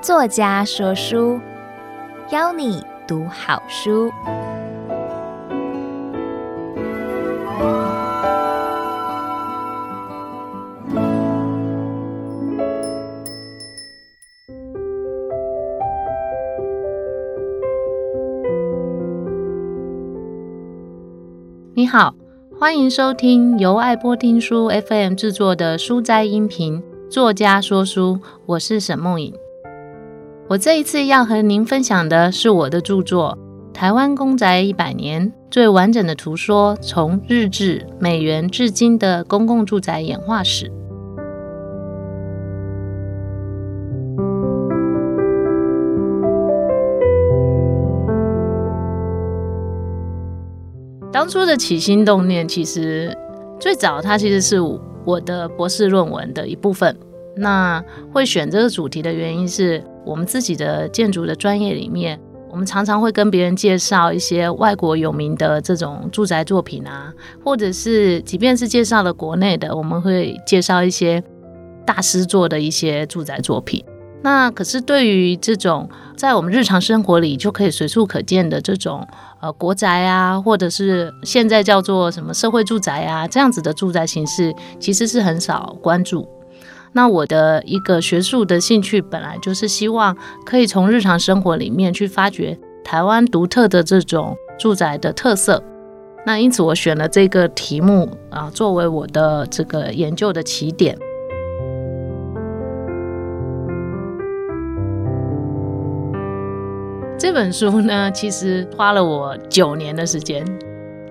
作家说书，邀你读好书。你好，欢迎收听由爱播听书 FM 制作的书斋音频。作家说书，我是沈梦颖。我这一次要和您分享的是我的著作《台湾公宅一百年：最完整的图说——从日治、美元至今的公共住宅演化史》。当初的起心动念，其实最早它其实是我的博士论文的一部分。那会选这个主题的原因是我们自己的建筑的专业里面，我们常常会跟别人介绍一些外国有名的这种住宅作品啊，或者是即便是介绍了国内的，我们会介绍一些大师做的一些住宅作品。那可是对于这种在我们日常生活里就可以随处可见的这种呃国宅啊，或者是现在叫做什么社会住宅啊这样子的住宅形式，其实是很少关注。那我的一个学术的兴趣本来就是希望可以从日常生活里面去发掘台湾独特的这种住宅的特色。那因此我选了这个题目啊，作为我的这个研究的起点。这本书呢，其实花了我九年的时间，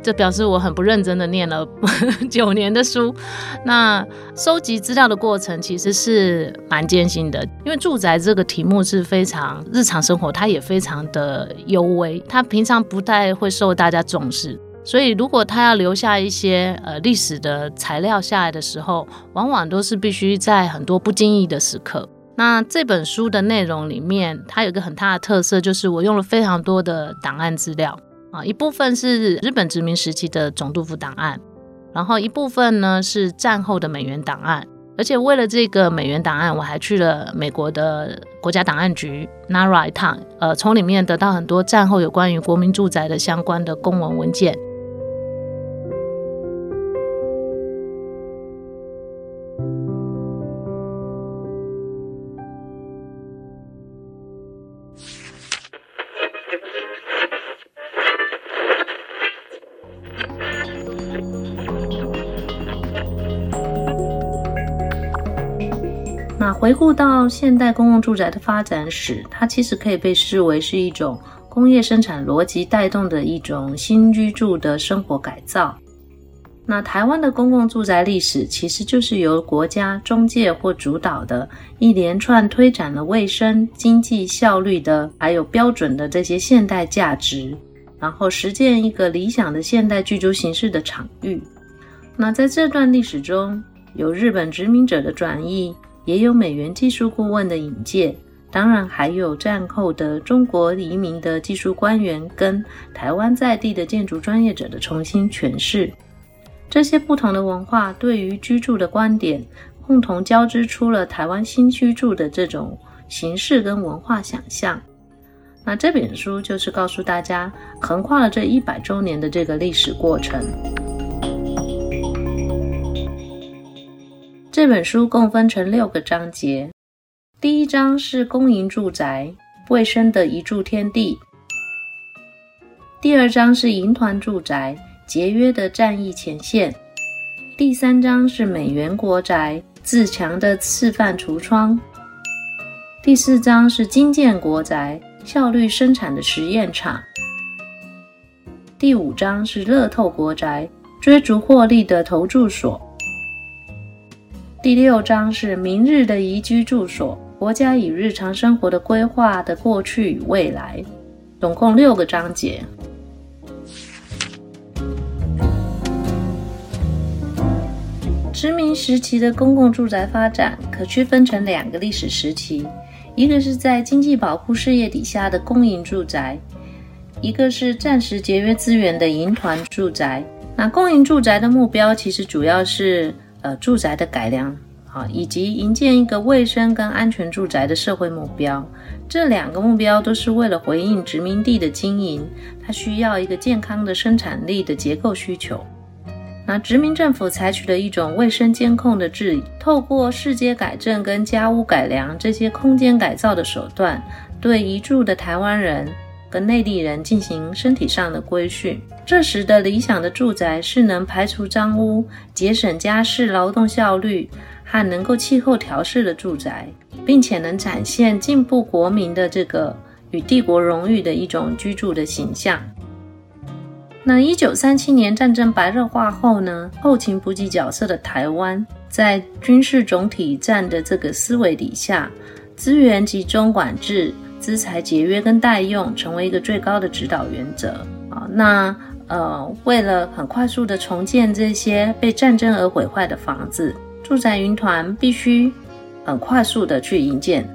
这表示我很不认真的念了 九年的书。那收集资料的过程其实是蛮艰辛的，因为住宅这个题目是非常日常生活，它也非常的幽微，它平常不太会受大家重视。所以如果它要留下一些呃历史的材料下来的时候，往往都是必须在很多不经意的时刻。那这本书的内容里面，它有个很大的特色，就是我用了非常多的档案资料啊，一部分是日本殖民时期的总督府档案，然后一部分呢是战后的美元档案，而且为了这个美元档案，我还去了美国的国家档案局 NARA 一趟，呃，从里面得到很多战后有关于国民住宅的相关的公文文件。回顾到现代公共住宅的发展史，它其实可以被视为是一种工业生产逻辑带动的一种新居住的生活改造。那台湾的公共住宅历史，其实就是由国家中介或主导的一连串推展了卫生、经济效率的，还有标准的这些现代价值，然后实践一个理想的现代居住形式的场域。那在这段历史中，有日本殖民者的转移。也有美元技术顾问的引荐，当然还有战后的中国移民的技术官员跟台湾在地的建筑专业者的重新诠释。这些不同的文化对于居住的观点，共同交织出了台湾新居住的这种形式跟文化想象。那这本书就是告诉大家，横跨了这一百周年的这个历史过程。这本书共分成六个章节，第一章是公营住宅，卫生的一柱天地；第二章是营团住宅，节约的战役前线；第三章是美元国宅，自强的示范橱窗；第四章是金建国宅，效率生产的实验场；第五章是乐透国宅，追逐获利的投注所。第六章是明日的宜居住所，国家与日常生活的规划的过去与未来，总共六个章节。殖民时期的公共住宅发展可区分成两个历史时期，一个是在经济保护事业底下的公营住宅，一个是暂时节约资源的营团住宅。那公营住宅的目标其实主要是呃住宅的改良啊，以及营建一个卫生跟安全住宅的社会目标。这两个目标都是为了回应殖民地的经营，它需要一个健康的生产力的结构需求。那殖民政府采取了一种卫生监控的治理，透过市街改正跟家屋改良这些空间改造的手段，对移住的台湾人跟内地人进行身体上的规训。这时的理想的住宅是能排除脏污、节省家事劳动效率和能够气候调适的住宅，并且能展现进步国民的这个与帝国荣誉的一种居住的形象。那一九三七年战争白热化后呢，后勤补给角色的台湾，在军事总体战的这个思维底下，资源集中管制、资财节约跟代用，成为一个最高的指导原则啊。那呃，为了很快速的重建这些被战争而毁坏的房子，住宅营团必须很快速的去营建，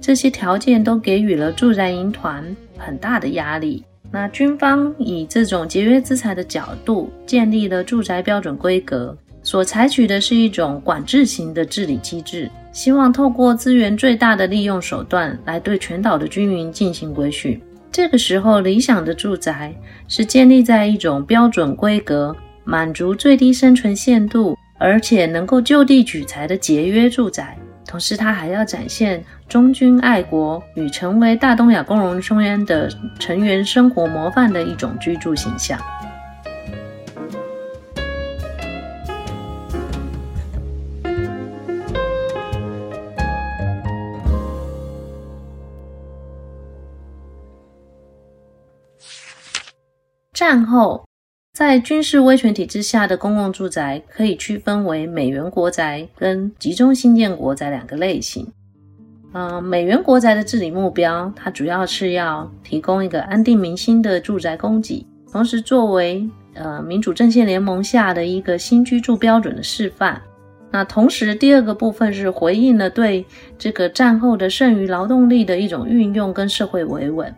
这些条件都给予了住宅营团很大的压力。那军方以这种节约资财的角度建立了住宅标准规格，所采取的是一种管制型的治理机制，希望透过资源最大的利用手段来对全岛的居民进行规训。这个时候，理想的住宅是建立在一种标准规格，满足最低生存限度，而且能够就地取材的节约住宅。同时，它还要展现忠君爱国与成为大东亚共荣圈的成员生活模范的一种居住形象。战后。在军事威权体制下的公共住宅可以区分为美元国宅跟集中新建国宅两个类型。呃，美元国宅的治理目标，它主要是要提供一个安定民心的住宅供给，同时作为呃民主阵线联盟下的一个新居住标准的示范。那同时，第二个部分是回应了对这个战后的剩余劳动力的一种运用跟社会维稳。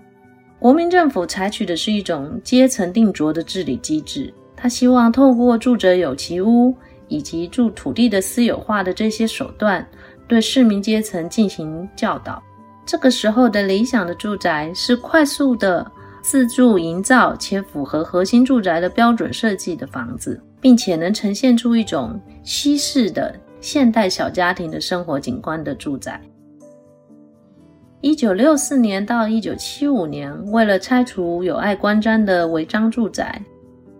国民政府采取的是一种阶层定着的治理机制，他希望透过住者有其屋以及住土地的私有化的这些手段，对市民阶层进行教导。这个时候的理想的住宅是快速的自住营造且符合核心住宅的标准设计的房子，并且能呈现出一种西式的现代小家庭的生活景观的住宅。一九六四年到一九七五年，为了拆除有碍观瞻的违章住宅，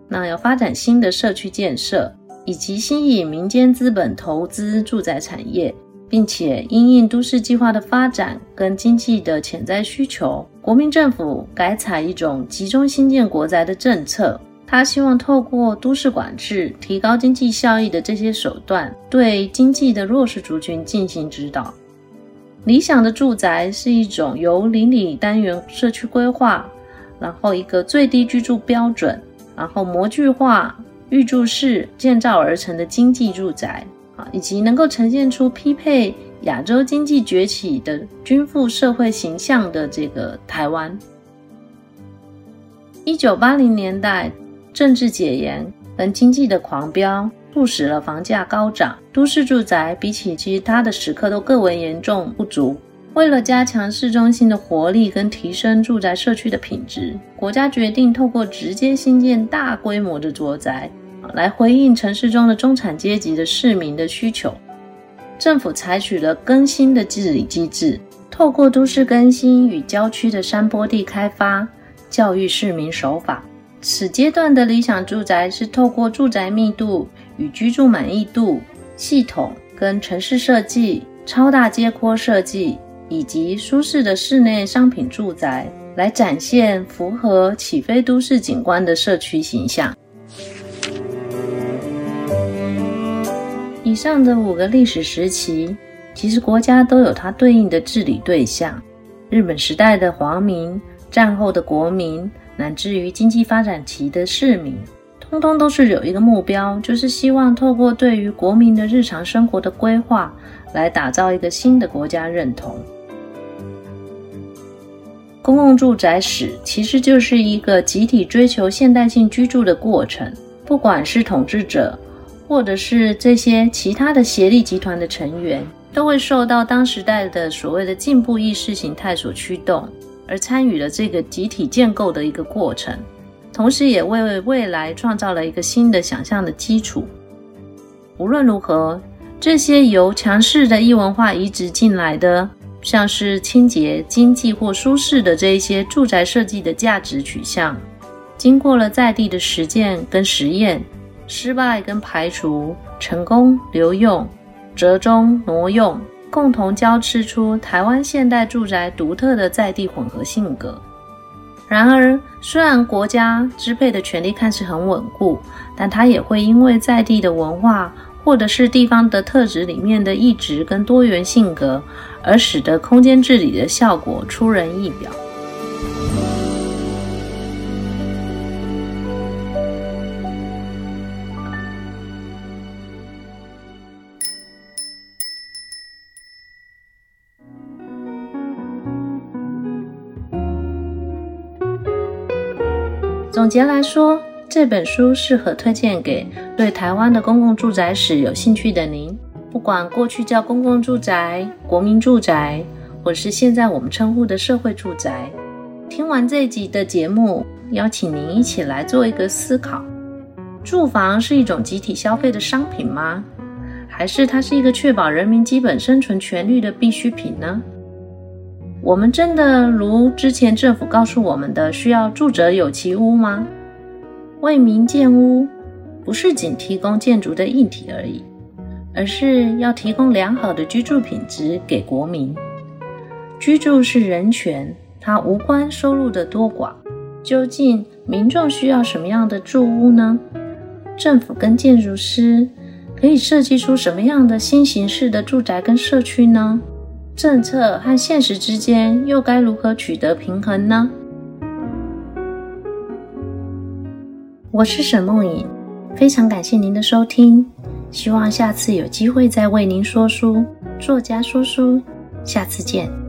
那要发展新的社区建设，以及吸引民间资本投资住宅产业，并且因应都市计划的发展跟经济的潜在需求，国民政府改采一种集中新建国宅的政策。他希望透过都市管制、提高经济效益的这些手段，对经济的弱势族群进行指导。理想的住宅是一种由邻里单元社区规划，然后一个最低居住标准，然后模具化预铸式建造而成的经济住宅啊，以及能够呈现出匹配亚洲经济崛起的均富社会形象的这个台湾。一九八零年代，政治解严跟经济的狂飙。促使了房价高涨，都市住宅比起其他的时刻都更为严重不足。为了加强市中心的活力跟提升住宅社区的品质，国家决定透过直接新建大规模的住宅，来回应城市中的中产阶级的市民的需求。政府采取了更新的治理机制，透过都市更新与郊区的山坡地开发，教育市民守法。此阶段的理想住宅是透过住宅密度。与居住满意度系统跟城市设计、超大街廓设计以及舒适的室内商品住宅，来展现符合起飞都市景观的社区形象。以上的五个历史时期，其实国家都有它对应的治理对象：日本时代的皇民、战后的国民，乃至于经济发展期的市民。通通都是有一个目标，就是希望透过对于国民的日常生活的规划，来打造一个新的国家认同。公共住宅史其实就是一个集体追求现代性居住的过程，不管是统治者，或者是这些其他的协力集团的成员，都会受到当时代的所谓的进步意识形态所驱动，而参与了这个集体建构的一个过程，同时也为未来创造了一个新的想象的基础。无论如何，这些由强势的异文化移植进来的。像是清洁、经济或舒适的这一些住宅设计的价值取向，经过了在地的实践跟实验，失败跟排除，成功留用，折中挪用，共同交织出台湾现代住宅独特的在地混合性格。然而，虽然国家支配的权力看似很稳固，但它也会因为在地的文化。或者是地方的特质里面的异质跟多元性格，而使得空间治理的效果出人意表。总结来说。这本书适合推荐给对台湾的公共住宅史有兴趣的您。不管过去叫公共住宅、国民住宅，或是现在我们称呼的社会住宅。听完这集的节目，邀请您一起来做一个思考：住房是一种集体消费的商品吗？还是它是一个确保人民基本生存权利的必需品呢？我们真的如之前政府告诉我们的，需要住者有其屋吗？为民建屋，不是仅提供建筑的硬体而已，而是要提供良好的居住品质给国民。居住是人权，它无关收入的多寡。究竟民众需要什么样的住屋呢？政府跟建筑师可以设计出什么样的新形式的住宅跟社区呢？政策和现实之间又该如何取得平衡呢？我是沈梦颖，非常感谢您的收听，希望下次有机会再为您说书。作家说书，下次见。